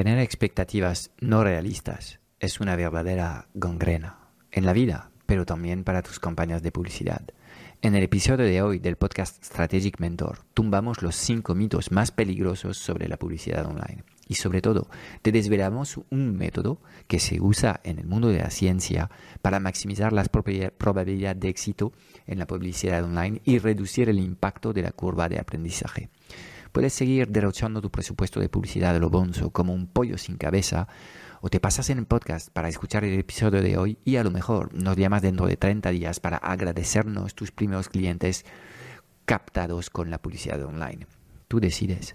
Tener expectativas no realistas es una verdadera gangrena en la vida, pero también para tus campañas de publicidad. En el episodio de hoy del podcast Strategic Mentor, tumbamos los cinco mitos más peligrosos sobre la publicidad online. Y sobre todo, te desvelamos un método que se usa en el mundo de la ciencia para maximizar la probabilidad de éxito en la publicidad online y reducir el impacto de la curva de aprendizaje. Puedes seguir derrochando tu presupuesto de publicidad de lo bonzo como un pollo sin cabeza o te pasas en el podcast para escuchar el episodio de hoy y a lo mejor nos llamas dentro de 30 días para agradecernos tus primeros clientes captados con la publicidad online. Tú decides.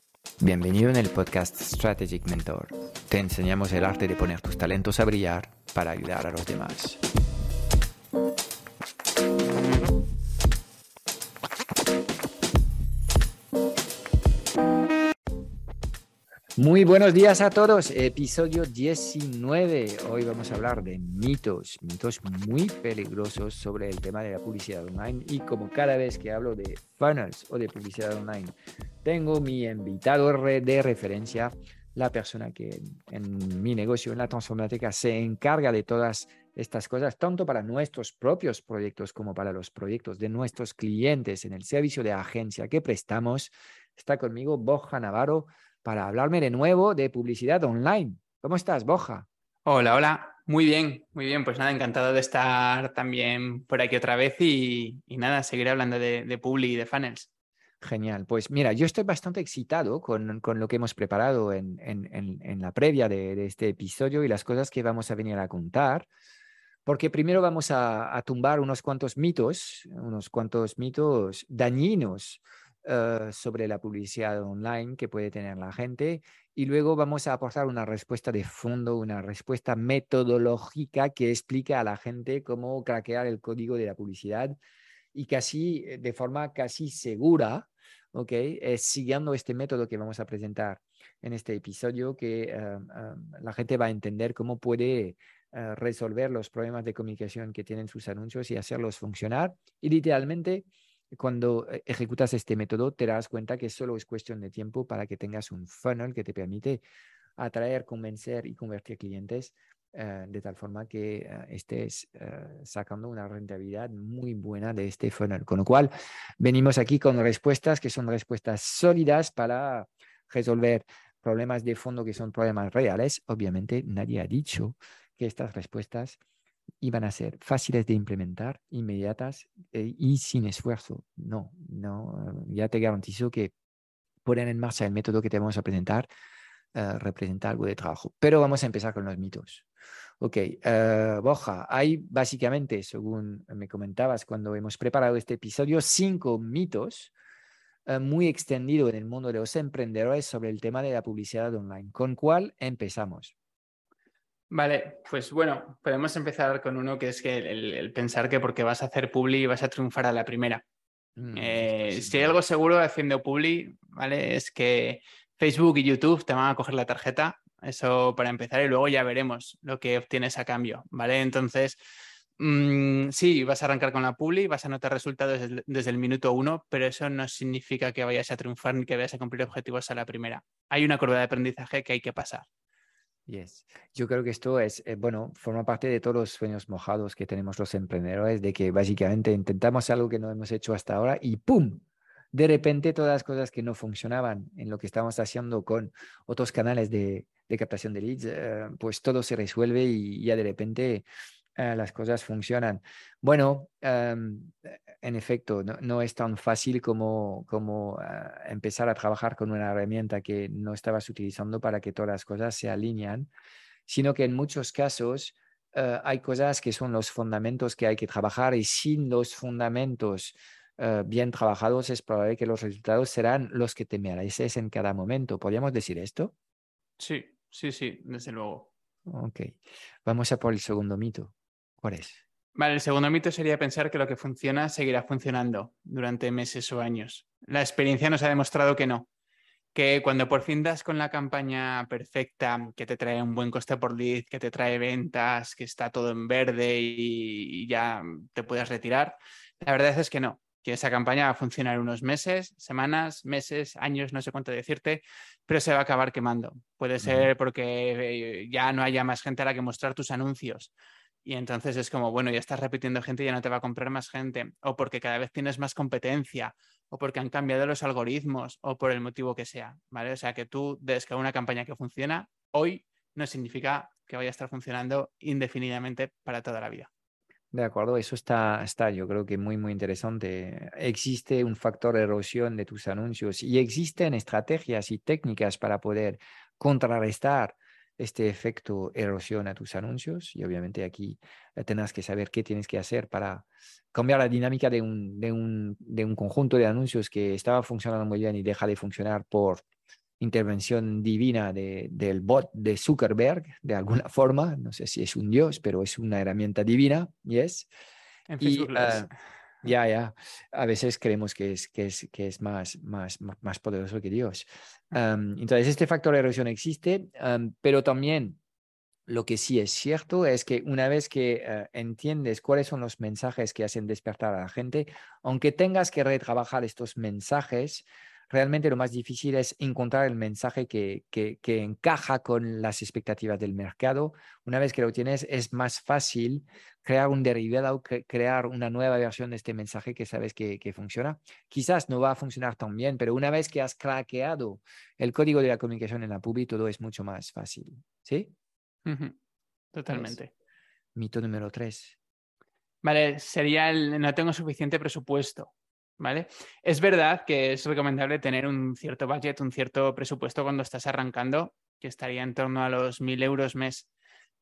Bienvenido en el podcast Strategic Mentor. Te enseñamos el arte de poner tus talentos a brillar para ayudar a los demás. Muy buenos días a todos, episodio 19. Hoy vamos a hablar de mitos, mitos muy peligrosos sobre el tema de la publicidad online y como cada vez que hablo de funnels o de publicidad online, tengo mi invitado de referencia, la persona que en mi negocio, en la transformática, se encarga de todas estas cosas, tanto para nuestros propios proyectos como para los proyectos de nuestros clientes en el servicio de agencia que prestamos. Está conmigo Boja Navarro para hablarme de nuevo de publicidad online. ¿Cómo estás, Boja? Hola, hola. Muy bien, muy bien. Pues nada, encantado de estar también por aquí otra vez y, nada, seguir hablando de, de Publi y de funnels. Genial. Pues mira, yo estoy bastante excitado con, con lo que hemos preparado en, en, en, la previa de, de, este episodio y las cosas que vamos a venir a contar, porque primero vamos a, a tumbar unos cuantos mitos, unos cuantos mitos dañinos eh, sobre la publicidad online que puede tener la gente y luego vamos a aportar una respuesta de fondo, una respuesta metodológica que explica a la gente cómo craquear el código de la publicidad y casi eh, de forma casi segura, ¿ok? siguiendo este método que vamos a presentar en este episodio, que eh, la gente va a entender cómo puede resolver los problemas de comunicación que tienen sus anuncios y hacerlos funcionar. Y literalmente cuando eh, ejecutas este método, te das cuenta que solo es cuestión de tiempo para que tengas un funnel que te permite atraer, convencer y convertir clientes eh, de tal forma que eh, estés sacando una rentabilidad muy buena de este funnel. Con lo cual, venimos aquí con respuestas que son respuestas sólidas para resolver problemas de fondo que son problemas reales. Obviamente, nadie ha dicho que estas respuestas iban a ser fáciles de implementar, inmediatas eh, y sin esfuerzo. No, no, ya te garantizo que poner en marcha el método que te vamos a presentar uh, representa algo de trabajo. Pero vamos a empezar con los mitos. Ok, uh, Boja, hay básicamente, según me comentabas cuando hemos preparado este episodio, cinco mitos muy extendidos en el mundo de los emprendedores sobre el tema de la publicidad online. ¿Con cuál empezamos? Vale, pues bueno, podemos empezar con uno que es que el, pensar que porque vas a hacer publi vas a triunfar a la primera. Mm, eh, si hay algo seguro haciendo publi, ¿vale? Es que Facebook y YouTube te van a coger la tarjeta, eso para empezar, y luego ya veremos lo que obtienes a cambio, ¿vale? Entonces, mm, sí, vas a arrancar con la publi, vas a notar resultados desde, desde, el minuto uno, pero eso no significa que vayas a triunfar ni que vayas a cumplir objetivos a la primera. Hay una curva de aprendizaje que hay que pasar. Yes. Yo creo que esto es, eh, bueno, forma parte de todos los sueños mojados que tenemos los emprendedores, de que básicamente intentamos algo que no hemos hecho hasta ahora y ¡pum! De repente todas las cosas que no funcionaban en lo que estamos haciendo con otros canales de, de captación de leads, eh, pues todo se resuelve y ya de repente eh, las cosas funcionan. Bueno, em, en efecto, no, es tan fácil como, como ah, empezar a trabajar con una herramienta que no estabas utilizando para que todas las cosas se alinean, sino que en muchos casos eh, hay cosas que son los fundamentos que hay que trabajar y sin los fundamentos eh, bien trabajados es probable que los resultados serán los que te mereces en cada momento. ¿Podríamos decir esto? Sí, sí, sí, desde luego. Ok, vamos a por el segundo mito. ¿Cuál es? Vale, el segundo mito sería pensar que lo que funciona seguirá funcionando durante meses o años. La experiencia nos ha demostrado que no, que cuando por fin das con la campaña perfecta, que te trae un buen coste por lead, que te trae ventas, que está todo en verde y, ya te puedes retirar, la verdad es que no, que esa campaña va a funcionar unos meses, semanas, meses, años, no sé cuánto decirte, pero se va a acabar quemando. Puede ser porque ya no haya más gente a la que mostrar tus anuncios y entonces es como, bueno, ya estás repitiendo gente y ya no te va a comprar más gente, o porque cada vez tienes más competencia, o porque han cambiado los algoritmos, o por el motivo que sea, ¿vale? O sea, que tú des que una campaña que funciona hoy no significa que vaya a estar funcionando indefinidamente para toda la vida. De acuerdo, eso está, está, yo creo que muy, muy interesante. Existe un factor de erosión de tus anuncios y existen estrategias y técnicas para poder contrarrestar este efecto erosión a tus anuncios y obviamente aquí eh, tendrás que saber qué tienes que hacer para cambiar la dinámica de un, de un, de un conjunto de anuncios que estaba funcionando muy bien y deja de funcionar por intervención divina de, del bot de Zuckerberg, de alguna forma, no sé si es un dios, pero es una herramienta divina, yes. En Facebook ya, ya. A veces creemos que es, que es, que es más, más, más poderoso que Dios. entonces, este factor de erosión existe, pero también lo que sí es cierto es que una vez que eh, entiendes cuáles son los mensajes que hacen despertar a la gente, aunque tengas que retrabajar estos mensajes, realmente lo más difícil es encontrar el mensaje que, que, encaja con las expectativas del mercado. Una vez que lo tienes, es más fácil crear un derivado, crear una nueva versión de este mensaje que sabes que, funciona. Quizás no va a funcionar tan bien, pero una vez que has craqueado el código de la comunicación en la publi, todo es mucho más fácil. ¿Sí? Totalmente. mito número tres. Vale, sería el no tengo suficiente presupuesto. ¿Vale? Es verdad que es recomendable tener un cierto budget, un cierto presupuesto cuando estás arrancando, que estaría en torno a los mil euros mes,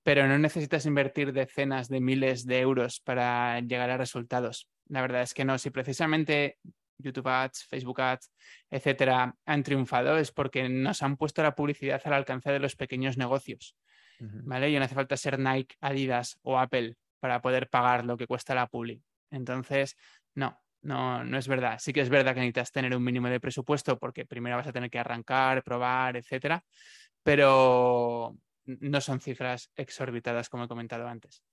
pero no necesitas invertir decenas de miles de euros para llegar a resultados. La verdad es que no, si precisamente YouTube Ads, Facebook Ads, etcétera, han triunfado es porque nos han puesto la publicidad al alcance de los pequeños negocios, ¿vale? Y no hace falta ser Nike, Adidas o Apple para poder pagar lo que cuesta la publi. Entonces, no, no, no es verdad. Sí que es verdad que necesitas tener un mínimo de presupuesto porque primero vas a tener que arrancar, probar, etcétera, pero no son cifras exorbitadas como he comentado antes.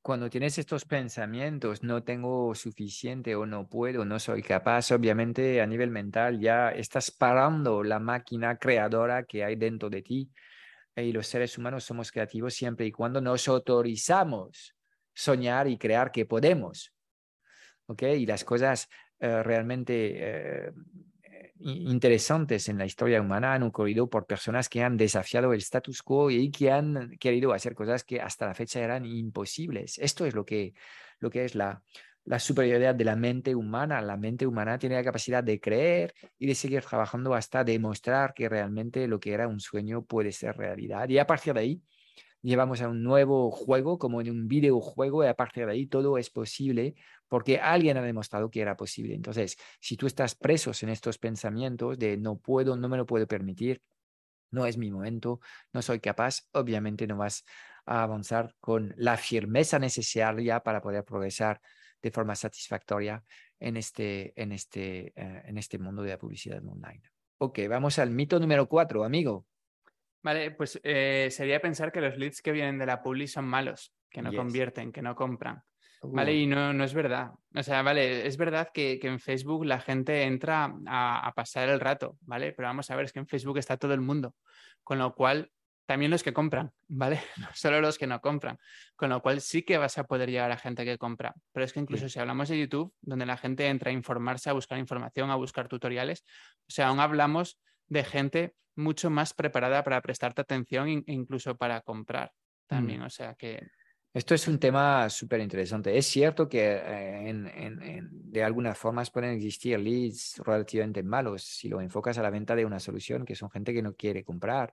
Cuando tienes estos pensamientos, no tengo suficiente o no puedo, no soy capaz, obviamente a nivel mental ya estás parando la máquina creadora que hay dentro de ti. Y los seres humanos somos creativos siempre y cuando nos autorizamos soñar y crear que podemos. Y las cosas eh, realmente eh, interesantes en la historia humana han ocurrido por personas que han desafiado el status quo y que han querido hacer cosas que hasta la fecha eran imposibles. Esto es lo que, lo que es la, la superioridad de la mente humana. La mente humana tiene la capacidad de creer y de seguir trabajando hasta demostrar que realmente lo que era un sueño puede ser realidad. Y a partir de ahí, llevamos a un nuevo juego, como en un videojuego, y a partir de ahí todo es posible porque alguien ha demostrado que era posible. Entonces, si tú estás presos en estos pensamientos de no puedo, no me lo puedo permitir, no es mi momento, no soy capaz, obviamente no vas a avanzar con la firmeza necesaria para poder progresar de forma satisfactoria en este, en este, eh, en este mundo de la publicidad online. Ok, vamos al mito número cuatro, amigo. Vale, pues eh, sería pensar que los leads que vienen de la publi son malos, que no convierten, que no compran. Vale, y no, no es verdad. O sea, vale, es verdad que, en Facebook la gente entra a, pasar el rato, ¿vale? Pero vamos a ver, es que en Facebook está todo el mundo. Con lo cual, también los que compran, ¿vale? No solo los que no compran. Con lo cual sí que vas a poder llegar a gente que compra. Pero es que incluso si hablamos de YouTube, donde la gente entra a informarse, a buscar información, a buscar tutoriales, o sea, aún hablamos de gente mucho más preparada para prestarte atención e incluso para comprar también. Mm. O sea que esto es un tema súper interesante. Es cierto que eh, en, de algunas formas pueden existir leads relativamente malos si lo enfocas a la venta de una solución, que son gente que no quiere comprar.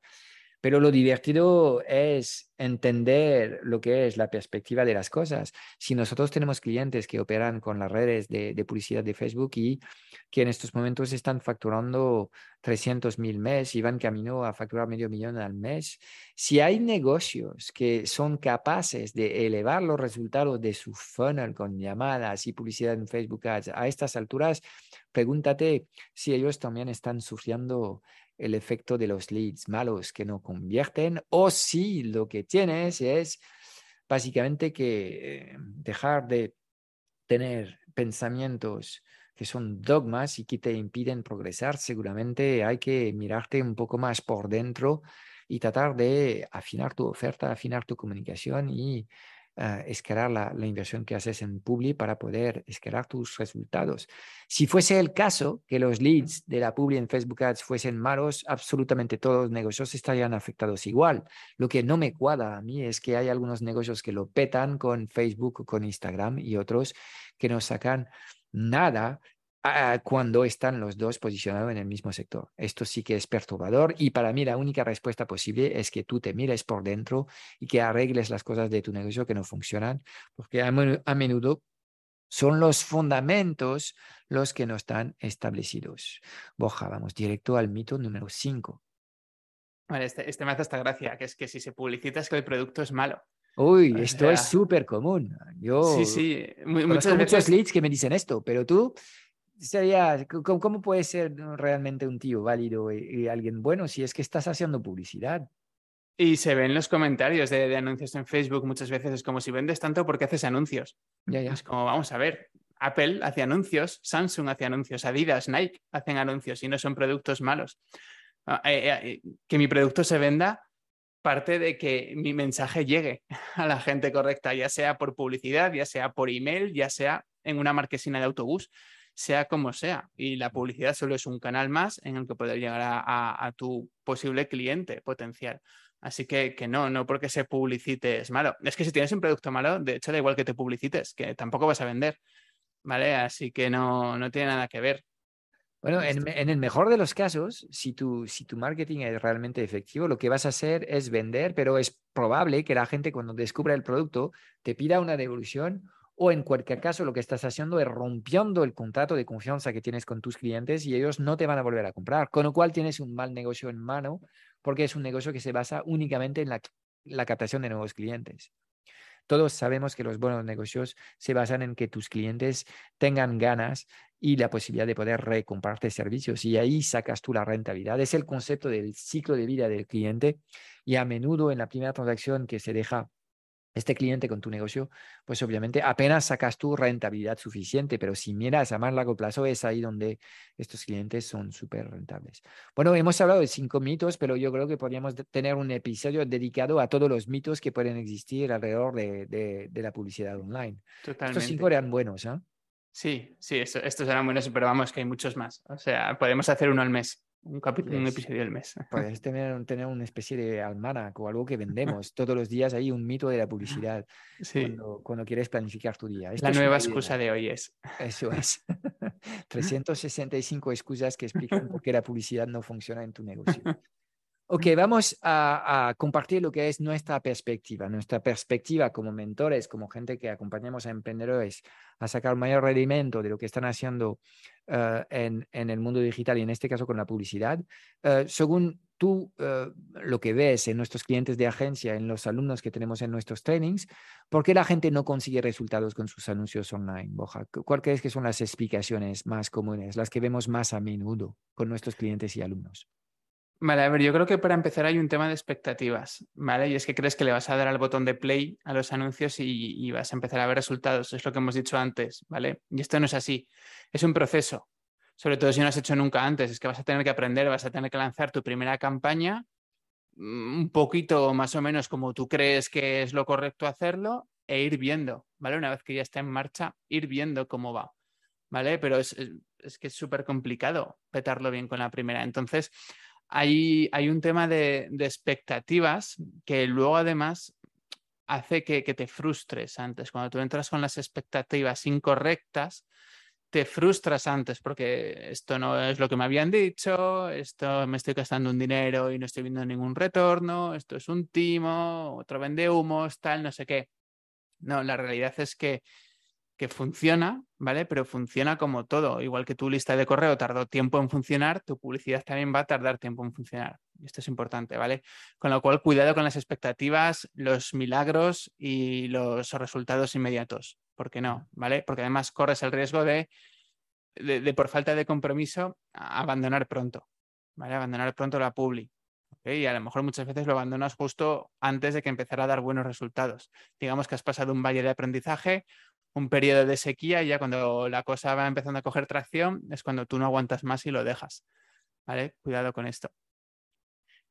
pero lo divertido es entender lo que es la perspectiva de las cosas. Si nosotros tenemos clientes que operan con las redes de, publicidad de Facebook y que en estos momentos están facturando 300 mil mes y van camino a facturar medio millón al mes, si hay negocios que son capaces de elevar los resultados de su funnel con llamadas y publicidad en Facebook Ads a estas alturas, pregúntate si ellos también están sufriendo el efecto de los leads malos que no convierten o si lo que es básicamente que eh, dejar de tener pensamientos que son dogmas y que te impiden progresar, seguramente hay que mirarte un poco más por dentro y tratar de afinar tu oferta, afinar tu comunicación y uh, escalar la, la, inversión que haces en Publi para poder escalar tus resultados. Si fuese el caso que los leads de la Publi en Facebook Ads fuesen malos, absolutamente todos los negocios estarían afectados igual. Lo que no me cuadra a mí es que hay algunos negocios que lo petan con Facebook, con Instagram y otros que no sacan nada cuando están los dos posicionados en el mismo sector. Esto sí que es perturbador y para mí la única respuesta posible es que tú te mires por dentro y que arregles las cosas de tu negocio que no funcionan, porque a, menudo son los fundamentos los que no están establecidos. Boja, vamos directo al mito número 5. Vale, este, este, me hace esta gracia, que es que si se publicita es que el producto es malo. Uy, esto es súper común. Yo sí, sí. muchos leads que me dicen esto, pero tú sería, ¿cómo, puede ser realmente un tío válido y, alguien bueno si es que estás haciendo publicidad? Y se ven los comentarios de, anuncios en Facebook muchas veces, es como si vendes tanto porque haces anuncios. Ya, ya. Es como, vamos a ver, Apple hace anuncios, Samsung hace anuncios, Adidas, Nike hacen anuncios y no son productos malos. Ah, eh, eh, que mi producto se venda parte de que mi mensaje llegue a la gente correcta, ya sea por publicidad, ya sea por email, ya sea en una marquesina de autobús sea como sea. Y la publicidad solo es un canal más en el que poder llegar a, tu posible cliente potencial. Así que, que, no, no porque se publicite es malo. Es que si tienes un producto malo, de hecho da igual que te publicites, que tampoco vas a vender. ¿Vale? Así que no, no tiene nada que ver. Bueno, en, en, el mejor de los casos, si tu, si tu marketing es realmente efectivo, lo que vas a hacer es vender, pero es probable que la gente cuando descubra el producto te pida una devolución o en cualquier caso lo que estás haciendo es rompiendo el contrato de confianza que tienes con tus clientes y ellos no te van a volver a comprar, con lo cual tienes un mal negocio en mano porque es un negocio que se basa únicamente en la, captación de nuevos clientes. Todos sabemos que los buenos negocios se basan en que tus clientes tengan ganas y la posibilidad de poder recomprarte servicios y ahí sacas tú la rentabilidad. Es el concepto del ciclo de vida del cliente y a menudo en la primera transacción que se deja este cliente con tu negocio, pues obviamente apenas sacas tu rentabilidad suficiente, pero si miras a más largo plazo es ahí donde estos clientes son súper rentables. Bueno, hemos hablado de cinco mitos, pero yo creo que podríamos tener un episodio dedicado a todos los mitos que pueden existir alrededor de, la publicidad online. Totalmente. Estos cinco eran buenos, ¿ah? Sí, sí, estos eran buenos, pero vamos, que hay muchos más. O sea, podemos hacer uno al mes un, capítulo, un episodio del mes. Puedes tener, tener una especie de almanac o algo que vendemos todos los días ahí, un mito de la publicidad cuando, quieres planificar tu día. la nueva excusa de hoy es. Eso es. 365 excusas que explican por qué la publicidad no funciona en tu negocio. Ok, vamos a, compartir lo que es nuestra perspectiva, nuestra perspectiva como mentores, como gente que acompañamos a emprendedores a sacar mayor rendimiento de lo que están haciendo eh, en, el mundo digital y en este caso con la publicidad. Eh, según tú eh, lo que ves en nuestros clientes de agencia, en los alumnos que tenemos en nuestros trainings, ¿por qué la gente no consigue resultados con sus anuncios online, Boja? ¿Cuál crees que son las explicaciones más comunes, las que vemos más a menudo con nuestros clientes y alumnos? Vale, a ver, yo creo que para empezar hay un tema de expectativas, ¿vale? Y es que crees que le vas a dar al botón de play a los anuncios y, vas a empezar a ver resultados, es lo que hemos dicho antes, ¿vale? Y esto no es así, es un proceso, sobre todo si no has hecho nunca antes, es que vas a tener que aprender, vas a tener que lanzar tu primera campaña mm, un poquito más o menos como tú crees que es lo correcto hacerlo e ir viendo, ¿vale? Una vez que ya está en marcha, ir viendo cómo va, ¿vale? Pero es, es que es súper complicado petarlo bien con la primera. Entonces, hay, un tema de, expectativas que luego además hace que, te frustres antes. Cuando tú entras con las expectativas incorrectas, te frustras antes porque esto no es lo que me habían dicho, esto me estoy gastando un dinero y no estoy viendo ningún retorno, esto es un timo, otro vende humos, tal, no sé qué. No, la realidad es que que funciona, ¿vale? Pero funciona como todo. Igual que tu lista de correo tardó tiempo en funcionar, tu publicidad también va a tardar tiempo en funcionar. Esto es importante, ¿vale? Con lo cual, cuidado con las expectativas, los milagros y los resultados inmediatos. ¿Por qué no? ¿Vale? Porque además corres el riesgo de, de, por falta de compromiso, abandonar pronto, ¿vale? Abandonar pronto la publi. Y a lo mejor muchas veces lo abandonas justo antes de que empezara a dar buenos resultados. Digamos que has pasado un valle de aprendizaje, un periodo de sequía y ya cuando la cosa va empezando a coger tracción es cuando tú no aguantas más y lo dejas. ¿Vale? Cuidado con esto.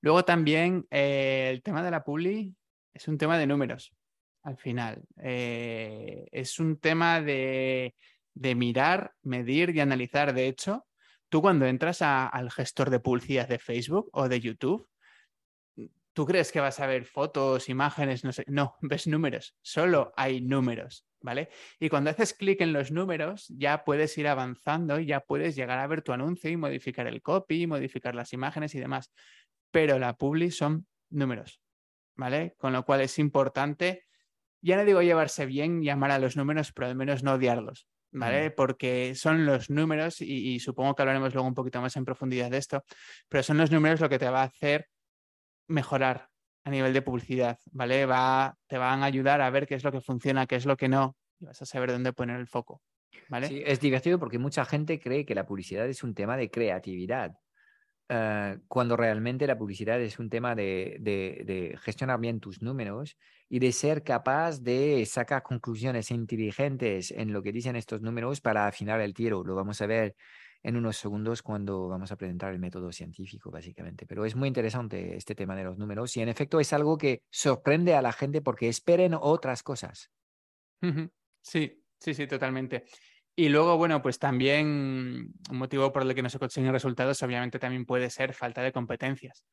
Luego también eh, el tema de la publi es un tema de números, al final. Eh, es un tema de, mirar, medir y analizar. De hecho, tú cuando entras al gestor de publicidad de Facebook o de YouTube, ¿tú crees que vas a ver fotos, imágenes? No sé. No, ves números. Solo hay números. ¿Vale? Y cuando haces clic en los números, ya puedes ir avanzando y ya puedes llegar a ver tu anuncio y modificar el copy, modificar las imágenes y demás. Pero la publi son números, ¿vale? Con lo cual es importante, ya no digo llevarse bien, llamar a los números, pero al menos no odiarlos, ¿vale? Porque son los números, y, y, supongo que hablaremos luego un poquito más en profundidad de esto, pero son los números lo que te va a hacer mejorar a nivel de publicidad, ¿vale? Va, te van a ayudar a ver qué es lo que funciona, qué es lo que no, y vas a saber dónde poner el foco, ¿vale? Sí, es divertido porque mucha gente cree que la publicidad es un tema de creatividad, eh, cuando realmente la publicidad es un tema de, de, gestionar bien tus números y de ser capaz de sacar conclusiones inteligentes en lo que dicen estos números para afinar el tiro. Lo vamos a ver en unos segundos cuando vamos a presentar el método científico, básicamente. Pero es muy interesante este tema de los números y en efecto es algo que sorprende a la gente porque esperen otras cosas. Sí, sí, sí, totalmente. Y luego, bueno, pues también un motivo por el que no se consiguen resultados obviamente también puede ser falta de competencias,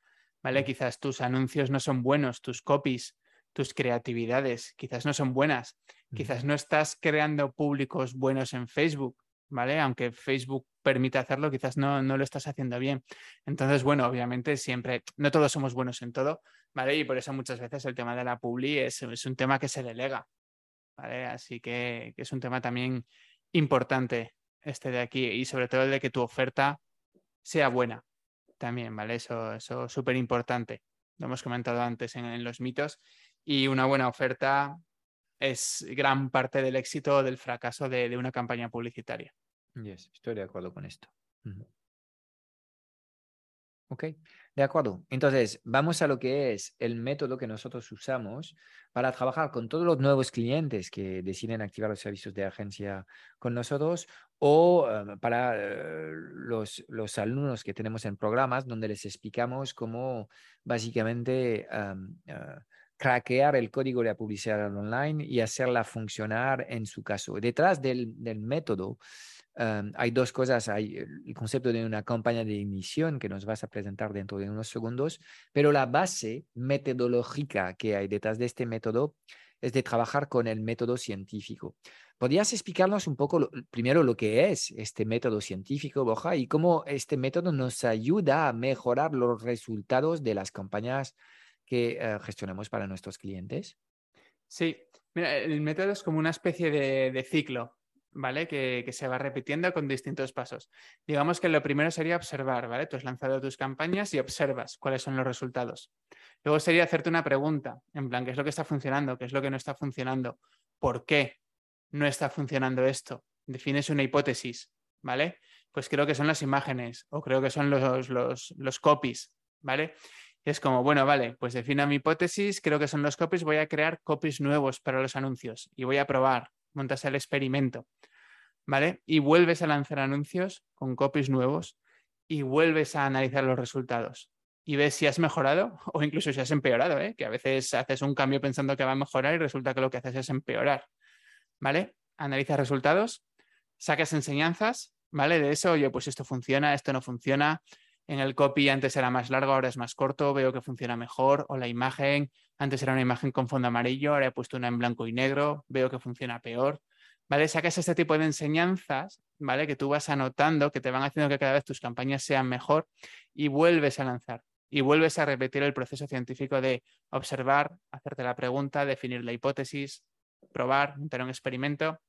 ¿vale? Mm. Quizás tus anuncios no son buenos, tus copies, tus creatividades quizás no son buenas, mm. quizás no estás creando públicos buenos en Facebook, ¿vale? Aunque Facebook permite hacerlo, quizás no, no lo estás haciendo bien. Entonces, bueno, obviamente siempre, no todos somos buenos en todo, ¿vale? Y por eso muchas veces el tema de la publi es, un tema que se delega, ¿vale? Así que, es un tema también importante este de aquí y sobre todo el de que tu oferta sea buena también, ¿vale? Eso es súper importante. Lo hemos comentado antes en, los mitos y una buena oferta es gran parte del éxito o del fracaso de, una campaña publicitaria. Yes, estoy de acuerdo con esto. Ok, de acuerdo. Entonces, vamos a lo que es el método que nosotros usamos para trabajar con todos los nuevos clientes que deciden activar los servicios de agencia con nosotros o eh, para eh, los, los, alumnos que tenemos en programas donde les explicamos cómo básicamente eh, craquear el código de la publicidad online y hacerla funcionar en su caso. Detrás del, método em, hay dos cosas. Hay el concepto de una campaña de emisión que nos vas a presentar dentro de unos segundos, pero la base metodológica que hay detrás de este método es de trabajar con el método científico. ¿Podrías explicarnos un poco primero lo que es este método científico, Boja, y cómo este método nos ayuda a mejorar los resultados de las campañas que eh, gestionemos para nuestros clientes? Sí, mira, el método es como una especie de, ciclo, ¿vale? Que, se va repitiendo con distintos pasos. Digamos que lo primero sería observar, ¿vale? Tú has lanzado tus campañas y observas cuáles son los resultados. Luego sería hacerte una pregunta, en plan, ¿qué es lo que está funcionando? ¿Qué es lo que no está funcionando? ¿Por qué no está funcionando esto? Defines una hipótesis, ¿vale? Pues creo que son las imágenes o creo que son los, los, los copies, ¿vale? es como, bueno, vale, pues defino mi hipótesis, creo que son los copies, voy a crear copies nuevos para los anuncios y voy a probar, montas el experimento, ¿vale? Y vuelves a lanzar anuncios con copies nuevos y vuelves a analizar los resultados y ves si has mejorado o incluso si has empeorado, ¿eh? que a veces haces un cambio pensando que va a mejorar y resulta que lo que haces es empeorar, ¿vale? Analizas resultados, sacas enseñanzas, ¿vale? De eso, oye, pues esto funciona, esto no funciona, en el copy antes era más largo, ahora es más corto, veo que funciona mejor. O la imagen, antes era una imagen con fondo amarillo, ahora he puesto una en blanco y negro, veo que funciona peor. ¿vale? Sacas este tipo de enseñanzas, ¿vale? Que tú vas anotando, que te van haciendo que cada vez tus campañas sean mejor y vuelves a lanzar. Y vuelves a repetir el proceso científico de observar, hacerte la pregunta, definir la hipótesis, probar, montar un experimento,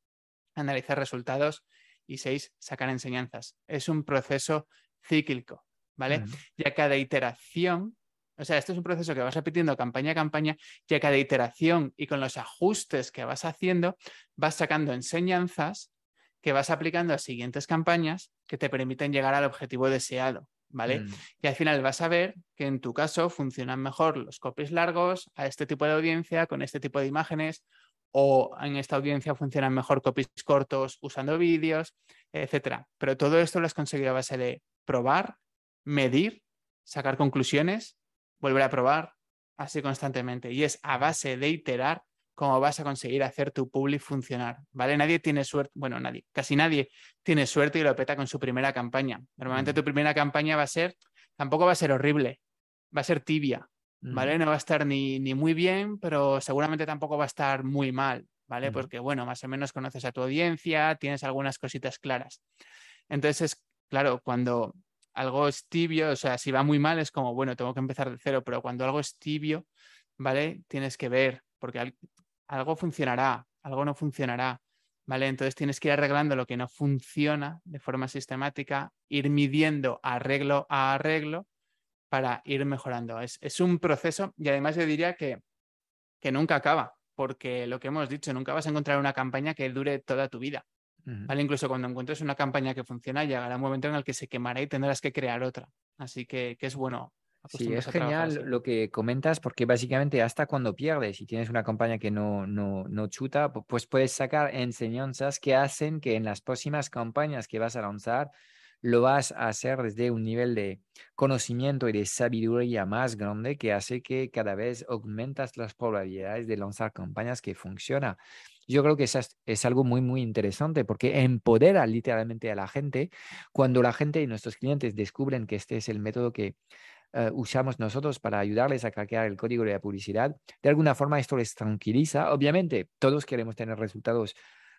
analizar resultados y seis, sacar enseñanzas. Es un proceso cíclico, ¿vale? Y a cada iteración o sea, esto es un proceso que vas repitiendo campaña a campaña y a cada iteración y con los ajustes que vas haciendo, vas sacando enseñanzas que vas aplicando a siguientes campañas que te permiten llegar al objetivo deseado. ¿Vale? Mm. Y al final vas a ver que en tu caso funcionan mejor los copies largos a este tipo de audiencia, con este tipo de imágenes, o en esta audiencia funcionan mejor copies cortos usando vídeos, etcétera. Pero todo esto lo has conseguido a base de probar, medir, sacar conclusiones volver a probar así constantemente. Y es a base de iterar cómo vas a conseguir hacer tu public funcionar, ¿vale? Nadie tiene suerte, bueno, nadie, casi nadie tiene suerte y lo peta con su primera campaña. Normalmente tu primera campaña va a ser, tampoco va a ser horrible, va a ser tibia, ¿vale? No va a estar ni, ni muy bien, pero seguramente tampoco va a estar muy mal, ¿vale? Porque, bueno, más o menos conoces a tu audiencia, tienes algunas cositas claras. Entonces, claro, cuando algo es tibio, o sea, si va muy mal es como, bueno, tengo que empezar de cero, pero cuando algo es tibio, ¿vale? Tienes que ver, porque algo funcionará, algo no funcionará, ¿vale? Entonces tienes que ir arreglando lo que no funciona de forma sistemática, ir midiendo arreglo a arreglo para ir mejorando. Es, un proceso y además yo diría que, que nunca acaba, porque lo que hemos dicho, nunca vas a encontrar una campaña que dure toda tu vida. ¿Vale? Incluso cuando encuentres una campaña que funciona, llegará un momento en el que se quemará y tendrás que crear otra. Así que, que es bueno. Sí, es genial lo que comentas porque básicamente hasta cuando pierdes y tienes una campaña que no, no, no chuta, pues puedes sacar enseñanzas que hacen que en las próximas campañas que vas a lanzar lo vas a hacer desde un nivel de conocimiento y de sabiduría más grande que hace que cada vez aumentas las probabilidades de lanzar campañas que funcionan. Yo creo que es, es algo muy, muy interesante porque empodera literalmente a la gente. Cuando la gente y nuestros clientes descubren que este es el método que eh, usamos nosotros para ayudarles a craquear el código de la publicidad, de alguna forma esto les tranquiliza. Obviamente, todos queremos tener resultados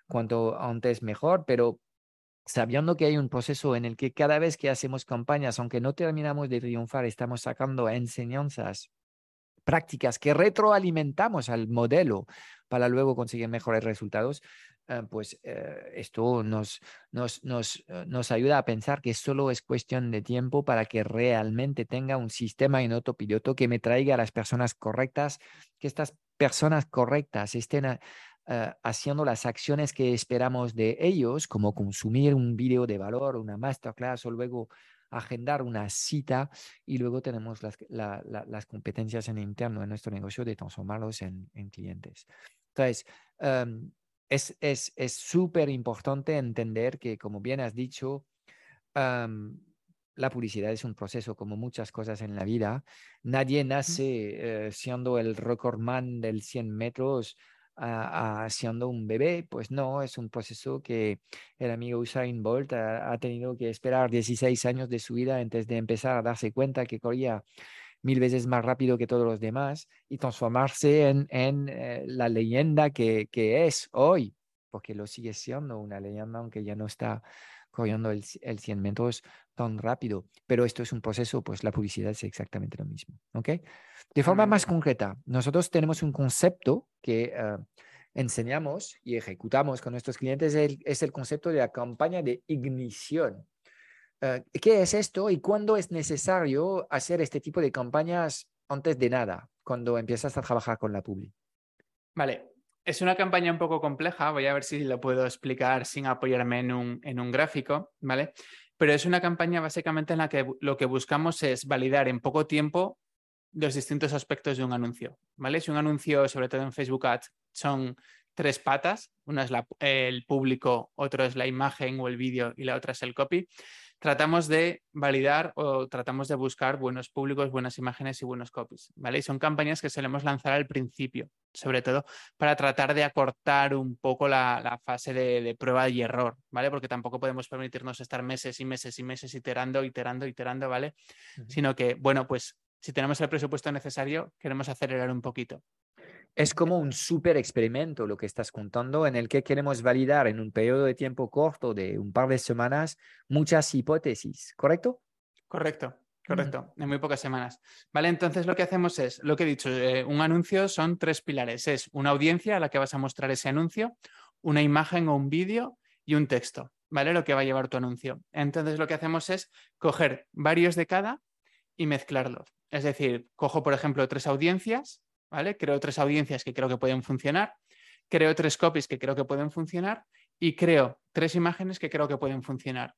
cuanto antes mejor, pero sabiendo que hay un proceso en el que cada vez que hacemos campañas, aunque no terminamos de triunfar, estamos sacando enseñanzas prácticas que retroalimentamos al modelo para luego conseguir mejores resultados, eh, pues eh, esto nos, nos, nos, eh, nos, ayuda a pensar que solo es cuestión de tiempo para que realmente tenga un sistema en autopiloto que me traiga a las personas correctas, que estas personas correctas estén haciendo las acciones que esperamos de ellos, como consumir un video de valor, una masterclass o luego agendar una cita y luego tenemos las, las competencias en interno en nuestro negocio de transformarlos en, en clientes. Entonces, em, es súper importante entender que, como bien has dicho, em, la publicidad es un proceso como muchas cosas en la vida. Nadie nace eh, siendo el recordman del 100 metros siendo un bebé, pues no, es un proceso que el amigo Usain Bolt ha, tenido que esperar 16 años de su vida antes de empezar a darse cuenta que corría mil veces más rápido que todos los demás y transformarse en, en eh, la leyenda que, que, es hoy, porque lo sigue siendo una leyenda, aunque ya no está corriendo el, el 100 metros tan rápido. Pero esto es un proceso, pues la publicidad es exactamente lo mismo. ¿ok? De forma más concreta, nosotros tenemos un concepto que eh, enseñamos y ejecutamos con nuestros clientes, es el concepto de la campaña de ignición. Eh, ¿Qué es esto y cuándo es necesario hacer este tipo de campañas antes de nada, cuando empiezas a trabajar con la publi? Vale, es una campaña un poco compleja, voy a ver si lo puedo explicar sin apoyarme en un, en un gráfico, ¿vale? Pero es una campaña básicamente en la que lo que buscamos es validar en poco tiempo los distintos aspectos de un anuncio, ¿vale? Si un anuncio, sobre todo en Facebook Ads, son tres patas, una es el público, otro es la imagen o el vídeo y la otra es el copy tratamos de validar o tratamos de buscar buenos públicos, buenas imágenes y buenos copies, ¿vale? Y son campañas que solemos lanzar al principio, sobre todo para tratar de acortar un poco la, fase de, prueba y error, ¿vale? Porque tampoco podemos permitirnos estar meses y meses y meses iterando, iterando, iterando, ¿vale? Sino que, bueno, pues si tenemos el presupuesto necesario, queremos acelerar un poquito. Es como un súper experimento lo que estás contando en el que queremos validar en un periodo de tiempo corto de un par de semanas muchas hipótesis, ¿correcto? Correcto, correcto, en muy pocas semanas. Vale, entonces lo que hacemos es, lo que he dicho, eh, un anuncio son tres pilares. Es una audiencia a la que vas a mostrar ese anuncio, una imagen o un vídeo y un texto, ¿vale? Lo que va a llevar tu anuncio. Entonces lo que hacemos es coger varios de cada y mezclarlos. Es decir, cojo, por ejemplo, tres audiencias, Creo tres audiencias que creo que pueden funcionar, creo tres copies que creo que pueden funcionar y creo tres imágenes que creo que pueden funcionar.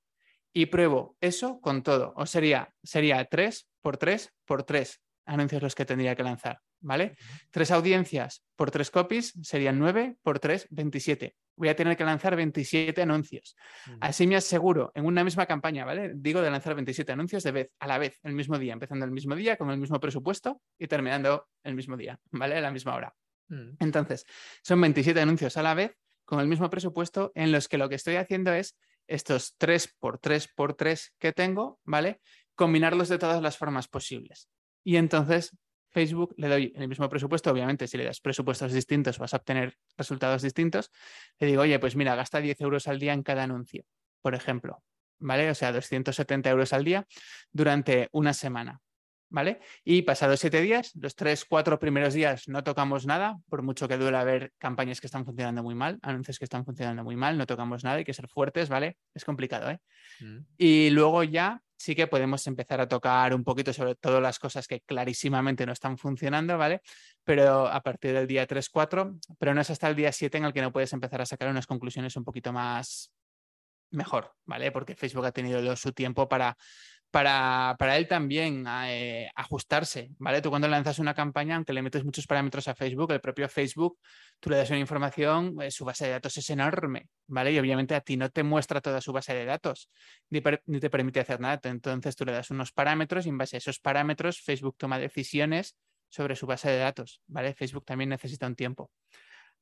Y pruebo eso con todo. O sería, sería 3 por 3 por 3 anuncios los que tendría que lanzar, ¿vale? Tres audiencias por tres copies serían 9 por 3, 27. Voy a tener que lanzar 27 anuncios. Así me aseguro en una misma campaña, ¿vale? Digo de lanzar 27 anuncios de vez, a la vez, el mismo día, empezando el mismo día, con el mismo presupuesto y terminando el mismo día, ¿vale? A la misma hora. Mm. Entonces, son 27 anuncios a la vez con el mismo presupuesto en los que lo que estoy haciendo es estos 3 por 3 por 3 que tengo, ¿vale? Combinarlos de todas las formas posibles. Y entonces Facebook le doy el mismo presupuesto, obviamente si le das presupuestos distintos vas a obtener resultados distintos. Le digo, oye, pues mira, gasta 10 euros al día en cada anuncio, por ejemplo, ¿vale? O sea, 270 euros al día durante una semana. ¿Vale? Y pasados siete días, los tres, cuatro primeros días no tocamos nada, por mucho que duele haber campañas que están funcionando muy mal, anuncios que están funcionando muy mal, no tocamos nada, hay que ser fuertes, ¿vale? Es complicado, ¿eh? Mm. Y luego ya sí que podemos empezar a tocar un poquito sobre todo las cosas que clarísimamente no están funcionando, ¿vale? Pero a partir del día 3, 4, pero no es hasta el día 7 en el que no puedes empezar a sacar unas conclusiones un poquito más mejor, ¿vale? Porque Facebook ha tenido su tiempo para para, para él también eh, ajustarse, ¿vale? Tú cuando lanzas una campaña, aunque le metes muchos parámetros a Facebook, el propio Facebook, tú le das una información, eh, su base de datos es enorme, ¿vale? Y obviamente a ti no te muestra toda su base de datos, ni, ni te permite hacer nada. Entonces tú le das unos parámetros y en base a esos parámetros Facebook toma decisiones sobre su base de datos, ¿vale? Facebook también necesita un tiempo.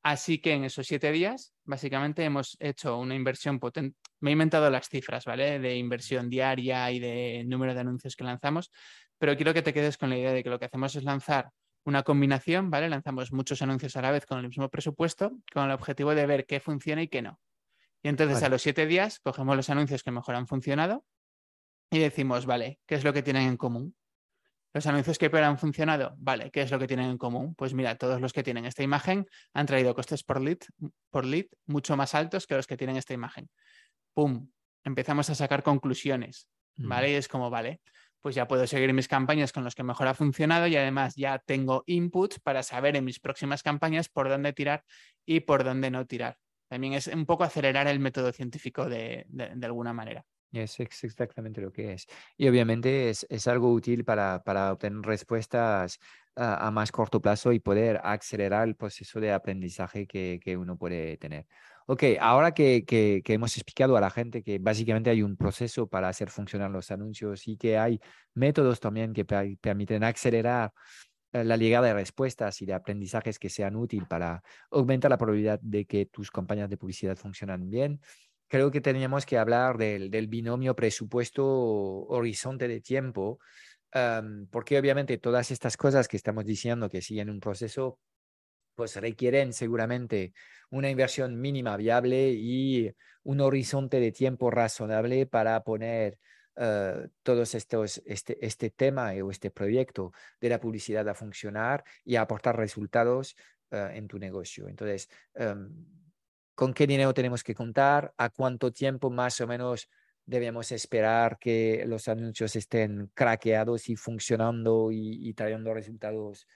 Así que en esos siete días, básicamente hemos hecho una inversión potente. Me he inventado las cifras, ¿vale? De inversión diaria y de número de anuncios que lanzamos, pero quiero que te quedes con la idea de que lo que hacemos es lanzar una combinación, ¿vale? Lanzamos muchos anuncios a la vez con el mismo presupuesto, con el objetivo de ver qué funciona y qué no. Y entonces a los siete días cogemos los anuncios que mejor han funcionado y decimos, vale, ¿qué es lo que tienen en común? Los anuncios que peor han funcionado, vale, ¿qué es lo que tienen en común? Pues mira, todos los que tienen esta imagen han traído costes por lead, por lead mucho más altos que los que tienen esta imagen. ¡Pum! Empezamos a sacar conclusiones, ¿vale? Y es como, vale, pues ya puedo seguir mis campañas con los que mejor ha funcionado y además ya tengo inputs para saber en mis próximas campañas por dónde tirar y por dónde no tirar. También es un poco acelerar el método científico de alguna manera. Es, exactamente lo que es. Y obviamente es, es algo útil para, para obtener respuestas a, más corto plazo y poder acelerar el proceso de aprendizaje que, que uno puede tener. Ok, ahora que, que, que, hemos explicado a la gente que básicamente hay un proceso para hacer funcionar los anuncios y que hay métodos también que permiten acelerar eh, la llegada de respuestas y de aprendizajes que sean útiles para aumentar la probabilidad de que tus campañas de publicidad funcionan bien creo que teníamos que hablar del, binomio presupuesto-horizonte de tiempo, porque obviamente todas estas cosas que estamos diciendo que siguen un proceso, pues requieren seguramente una inversión mínima viable y un horizonte de tiempo razonable para poner uh, todos estos, este, este tema o este proyecto de la publicidad a funcionar y aportar resultados uh, en tu negocio. Entonces, con qué dinero tenemos que contar, a cuánto tiempo más o menos debemos esperar que los anuncios estén craqueados y funcionando y, trayendo resultados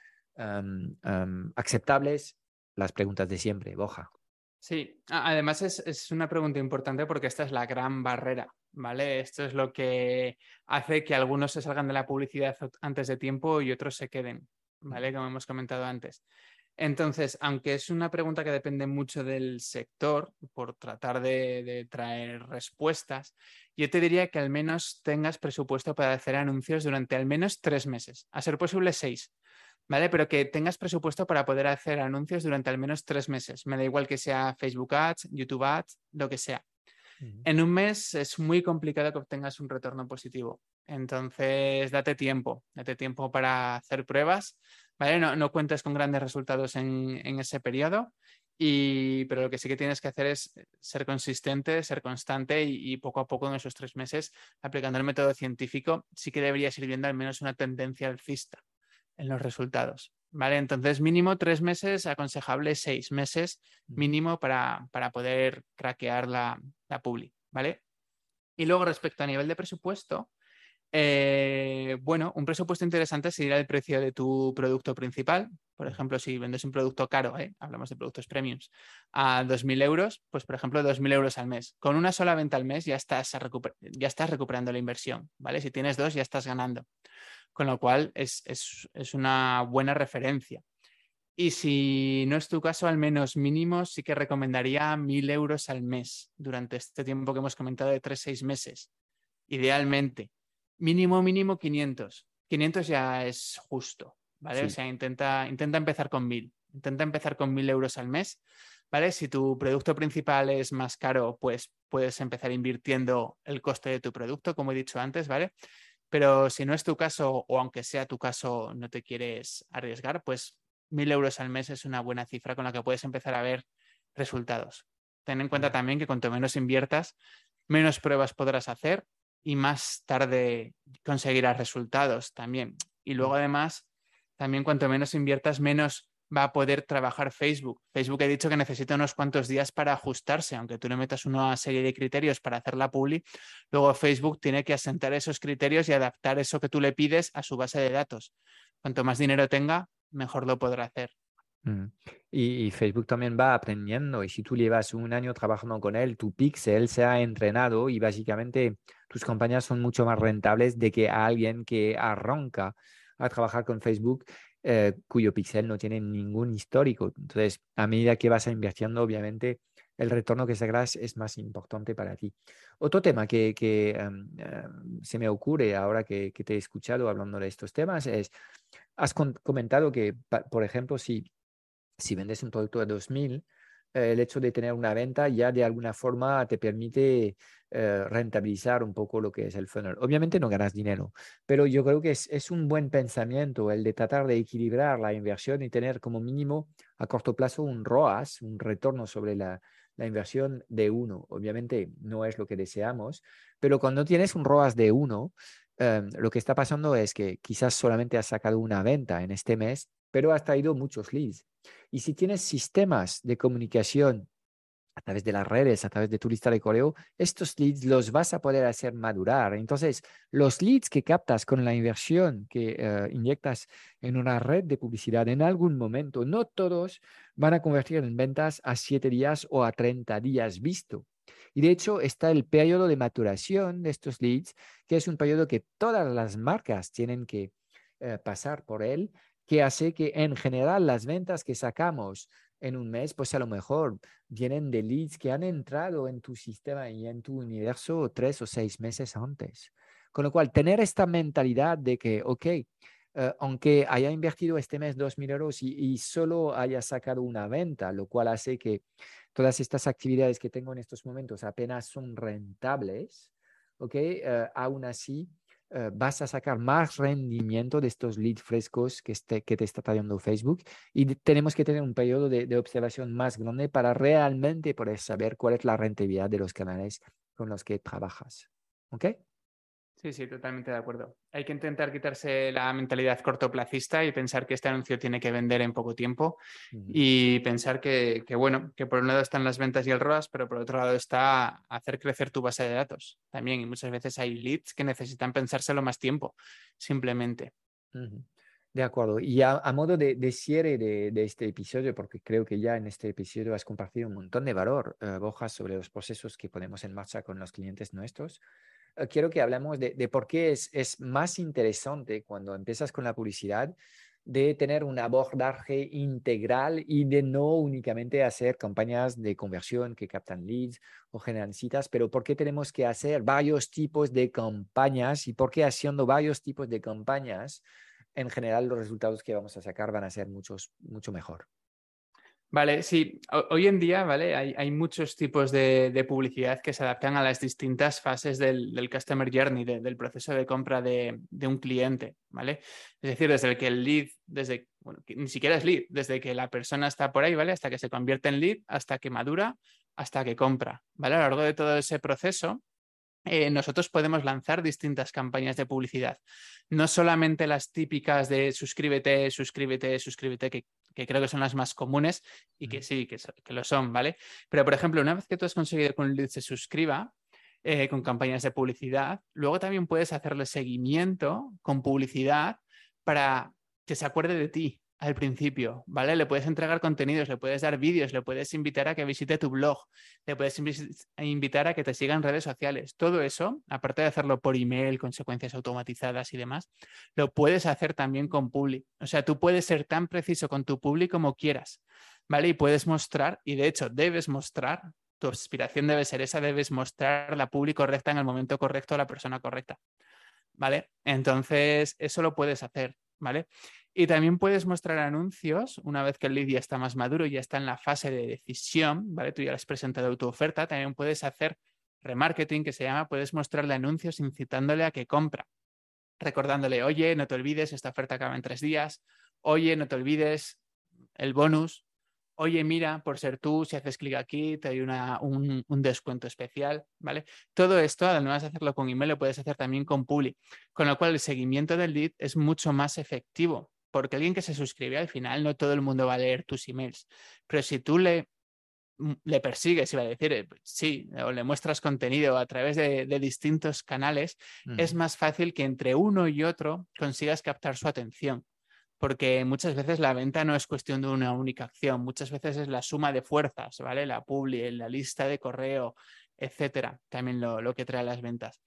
aceptables. Las preguntas de siempre, Boja. Sí, además es, es, una pregunta importante porque esta es la gran barrera, ¿vale? Esto es lo que hace que algunos se salgan de la publicidad antes de tiempo y otros se queden, ¿vale? Como hemos comentado antes. Entonces, aunque es una pregunta que depende mucho del sector, por tratar de, traer respuestas, yo te diría que al menos tengas presupuesto para hacer anuncios durante al menos tres meses, a ser posible seis, ¿vale? Pero que tengas presupuesto para poder hacer anuncios durante al menos tres meses. Me da igual que sea Facebook Ads, YouTube Ads, lo que sea. En un mes es muy complicado que obtengas un retorno positivo. Entonces, date tiempo, date tiempo para hacer pruebas, ¿vale? No, no cuentes con grandes resultados en, ese periodo, y, pero lo que sí que tienes que hacer es ser consistente, ser constante y, poco a poco en esos tres meses, aplicando el método científico, sí que deberías ir viendo al menos una tendencia alcista en los resultados. ¿Vale? Entonces, mínimo tres meses, aconsejable seis meses mínimo para, para poder craquear la, la publi, ¿vale? Y luego, respecto a nivel de presupuesto, eh, bueno, un presupuesto interesante sería el precio de tu producto principal. Por ejemplo, si vendes un producto caro, ¿eh? hablamos de productos premiums, a 2.000 euros, pues por ejemplo 2.000 euros al mes. Con una sola venta al mes ya estás, recuperando la inversión, ¿vale? Si tienes dos ya estás ganando. Con lo cual es, es una buena referencia. Y si no es tu caso, al menos mínimo, sí que recomendaría 1.000 euros al mes durante este tiempo que hemos comentado de 3-6 meses. Idealmente, mínimo, mínimo 500. 500 ya es justo, ¿vale? O sea, intenta, intenta empezar con 1.000. Intenta empezar con 1.000 euros al mes, ¿vale? Si tu producto principal es más caro, pues puedes empezar invirtiendo el coste de tu producto, como he dicho antes, ¿vale? Pero si no es tu caso, o aunque sea tu caso, no te quieres arriesgar, pues 1.000 euros al mes es una buena cifra con la que puedes empezar a ver resultados. Ten en cuenta también que cuanto menos inviertas, menos pruebas podrás hacer y más tarde conseguirás resultados también. Y luego mm. además, también cuanto menos inviertas, menos va a poder trabajar Facebook. Facebook ha dicho que necesita unos cuantos días para ajustarse, aunque tú le metas una serie de criterios para hacer la publi, luego Facebook tiene que asentar esos criterios y adaptar eso que tú le pides a su base de datos. Cuanto más dinero tenga, mejor lo podrá hacer. Mm. Y, Facebook también va aprendiendo y si tú llevas un año trabajando con él, tu pixel se ha entrenado y básicamente tus campañas son mucho más rentables de que alguien que arranca a trabajar con Facebook eh, cuyo pixel no tiene ningún histórico. Entonces, a medida que vas invirtiendo, obviamente, el retorno que sacarás es más importante para ti. Otro tema que, em, em, se me ocurre ahora que, que, te he escuchado hablando de estos temas es, has comentado que, por ejemplo, si si vendes un producto de 2000, eh, el hecho de tener una venta ya de alguna forma te permite eh, rentabilizar un poco lo que es el funnel. Obviamente no ganas dinero, pero yo creo que es, un buen pensamiento el de tratar de equilibrar la inversión y tener como mínimo a corto plazo un ROAS, un retorno sobre la, la inversión de uno. Obviamente no es lo que deseamos, pero cuando tienes un ROAS de uno, em, lo que está pasando es que quizás solamente has sacado una venta en este mes, pero has traído muchos leads. Y si tienes sistemas de comunicación a través de las redes, a través de tu lista de correo, estos leads los vas a poder hacer madurar. Entonces, los leads que captas con la inversión que eh, inyectas en una red de publicidad en algún momento, no todos van a convertir en ventas a 7 días o a 30 días visto. Y de hecho está el periodo de maturación de estos leads, que es un periodo que todas las marcas tienen que eh, pasar por él que hace que en general las ventas que sacamos en un mes, pues a lo mejor vienen de leads que han entrado en tu sistema y en tu universo tres o seis meses antes. Con lo cual, tener esta mentalidad de que, ok, eh, aunque haya invertido este mes 2.000 euros y, solo haya sacado una venta, lo cual hace que todas estas actividades que tengo en estos momentos apenas son rentables, ok, eh, aún así eh, vas a sacar más rendimiento de estos leads frescos que, este, que te está trayendo Facebook y tenemos que tener un periodo de, observación más grande para realmente poder saber cuál es la rentabilidad de los canales con los que trabajas. ¿Ok? Sí, sí, totalmente de acuerdo. Hay que intentar quitarse la mentalidad cortoplacista y pensar que este anuncio tiene que vender en poco tiempo y pensar que, bueno, que por un lado están las ventas y el ROAS, pero por otro lado está hacer crecer tu base de datos también. Y muchas veces hay leads que necesitan pensárselo más tiempo, simplemente. De acuerdo. Y a, modo de, cierre de, este episodio, porque creo que ya en este episodio has compartido un montón de valor, uh, Bojas, sobre los procesos que ponemos en marcha con los clientes nuestros. Eh, quiero que hablemos de, por qué es, es, más interesante cuando empiezas con la publicidad de tener un abordaje integral y de no únicamente hacer campañas de conversión que captan leads o generan citas, pero por qué tenemos que hacer varios tipos de campañas y por qué haciendo varios tipos de campañas, en general los resultados que vamos a sacar van a ser muchos, mucho mejor. Vale, sí, hoy en día, ¿vale? Hay, muchos tipos de, publicidad que se adaptan a las distintas fases del, customer journey, del proceso de compra de, un cliente, ¿vale? Es decir, desde el que el lead, desde, bueno, ni siquiera es lead, desde que la persona está por ahí, ¿vale? Hasta que se convierte en lead, hasta que madura, hasta que compra, ¿vale? A lo largo de todo ese proceso, eh, nosotros podemos lanzar distintas campañas de publicidad. No solamente las típicas de suscríbete, suscríbete, suscríbete, que, creo que son las más comunes y que sí, que, lo son, ¿vale? Pero, por ejemplo, una vez que tú has conseguido que un lead se suscriba, eh, con campañas de publicidad, luego también puedes hacerle seguimiento con publicidad para que se acuerde de ti, al principio, ¿vale? Le puedes entregar contenidos, le puedes dar vídeos, le puedes invitar a que visite tu blog, le puedes invitar a que te siga en redes sociales. Todo eso, aparte de hacerlo por email, consecuencias automatizadas y demás, lo puedes hacer también con Publi. O sea, tú puedes ser tan preciso con tu Publi como quieras, ¿vale? Y puedes mostrar, y de hecho debes mostrar, tu aspiración debe ser esa, debes mostrar la Publi correcta en el momento correcto a la persona correcta, ¿vale? Entonces, eso lo puedes hacer, ¿vale? Y también puedes mostrar anuncios una vez que el lead ya está más maduro ya está en la fase de decisión, ¿vale? Tú ya has presentado tu oferta, también puedes hacer remarketing que se llama, puedes mostrarle anuncios incitándole a que compra, recordándole, oye, no te olvides, esta oferta acaba en tres días, oye, no te olvides el bonus, oye, mira, por ser tú, si haces clic aquí, te doy una, un, un, descuento especial, ¿vale? Todo esto, además de hacerlo con email, lo puedes hacer también con Publi, con lo cual el seguimiento del lead es mucho más efectivo porque alguien que se suscribe al final no todo el mundo va a leer tus emails, pero si tú le, mm, le persigues y va a decir eh, sí, o le muestras contenido a través de, distintos canales, es más fácil que entre uno y otro consigas captar su atención. Porque muchas veces la venta no es cuestión de una única acción, muchas veces es la suma de fuerzas, ¿vale? La publi, la lista de correo, etcétera, también lo, lo que trae las ventas.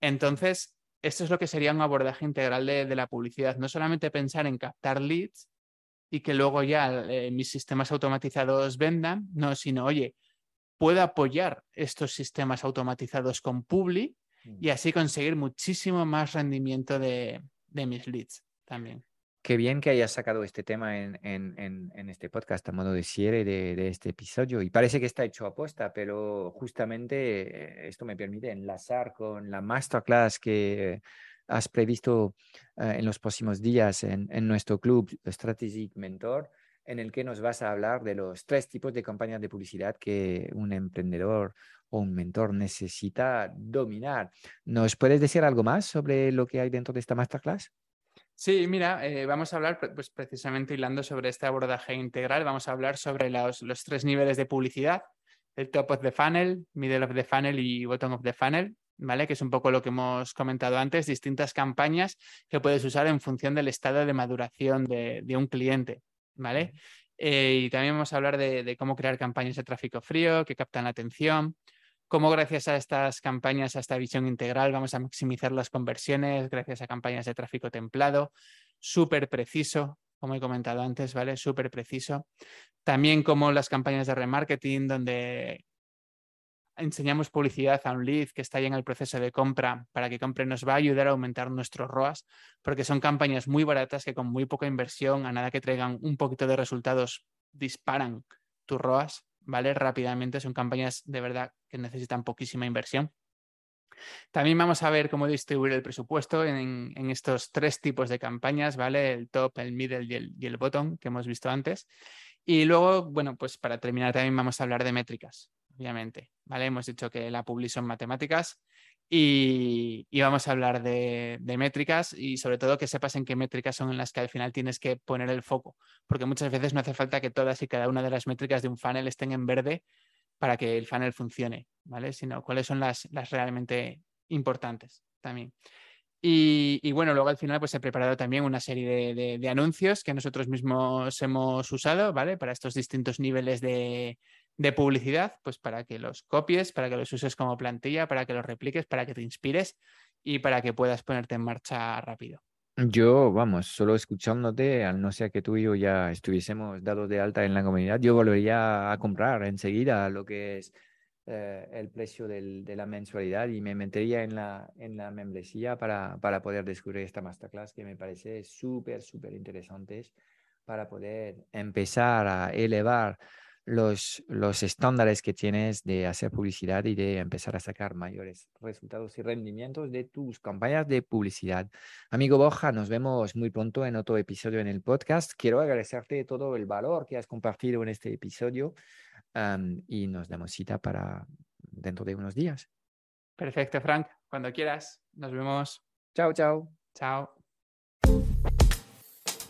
Entonces, esto es lo que sería un abordaje integral de, la publicidad. No solamente pensar en captar leads y que luego ya eh, mis sistemas automatizados vendan, no, sino, oye, puedo apoyar estos sistemas automatizados con Publi y mm. así conseguir muchísimo más rendimiento de mis leads también. Qué bien que hayas sacado este tema en, este podcast a modo de cierre de, este episodio. Y parece que está hecho a posta, pero justamente eh, esto me permite enlazar con la masterclass que has previsto eh, en los próximos días en, nuestro club Strategic Mentor, en el que nos vas a hablar de los tres tipos de campañas de publicidad que un emprendedor o un mentor necesita dominar. ¿Nos puedes decir algo más sobre lo que hay dentro de esta masterclass? Sí, mira, eh, vamos a hablar, pues precisamente hilando sobre este abordaje integral, vamos a hablar sobre los, tres niveles de publicidad, el top of the funnel, middle of the funnel y bottom of the funnel, ¿vale? Que es un poco lo que hemos comentado antes, distintas campañas que puedes usar en función del estado de maduración de, un cliente, ¿vale? Eh, y también vamos a hablar de, de, cómo crear campañas de tráfico frío que captan la atención, cómo gracias a estas campañas, a esta visión integral, vamos a maximizar las conversiones gracias a campañas de tráfico templado, súper preciso, como he comentado antes, ¿vale? Súper preciso. También como las campañas de remarketing, donde enseñamos publicidad a un lead que está ya en el proceso de compra para que compre, nos va a ayudar a aumentar nuestros ROAS, porque son campañas muy baratas que con muy poca inversión, a nada que traigan un poquito de resultados, disparan tus ROAS. ¿Vale? Rápidamente, son campañas de verdad que necesitan poquísima inversión. También vamos a ver cómo distribuir el presupuesto en, estos tres tipos de campañas, ¿vale? El top, el middle y el, bottom que hemos visto antes. Y luego, bueno, pues para terminar también vamos a hablar de métricas, obviamente, ¿vale? Hemos dicho que la publi son matemáticas y, vamos a hablar de, métricas y sobre todo que sepas en qué métricas son en las que al final tienes que poner el foco, porque muchas veces no hace falta que todas y cada una de las métricas de un funnel estén en verde para que el funnel funcione, ¿vale? Sino cuáles son las, realmente importantes también. Y, bueno, luego al final pues he preparado también una serie de, de, anuncios que nosotros mismos hemos usado, ¿vale? Para estos distintos niveles de, de publicidad, pues para que los copies, para que los uses como plantilla, para que los repliques, para que te inspires y para que puedas ponerte en marcha rápido. Yo, vamos, solo escuchándote, al no ser que tú y yo ya estuviésemos dados de alta en la comunidad, yo volvería a comprar enseguida lo que es eh, el precio del, de la mensualidad y me metería en la, en la membresía para, para poder descubrir esta masterclass que me parece súper, súper interesante para poder empezar a elevar los, los estándares que tienes de hacer publicidad y de empezar a sacar mayores resultados y rendimientos de tus campañas de publicidad. Amigo Borja, nos vemos muy pronto en otro episodio en el podcast. Quiero agradecerte todo el valor que has compartido en este episodio y nos damos cita para dentro de unos días. Perfecto, Frank. Cuando quieras. Nos vemos. Chao, chao. Chao.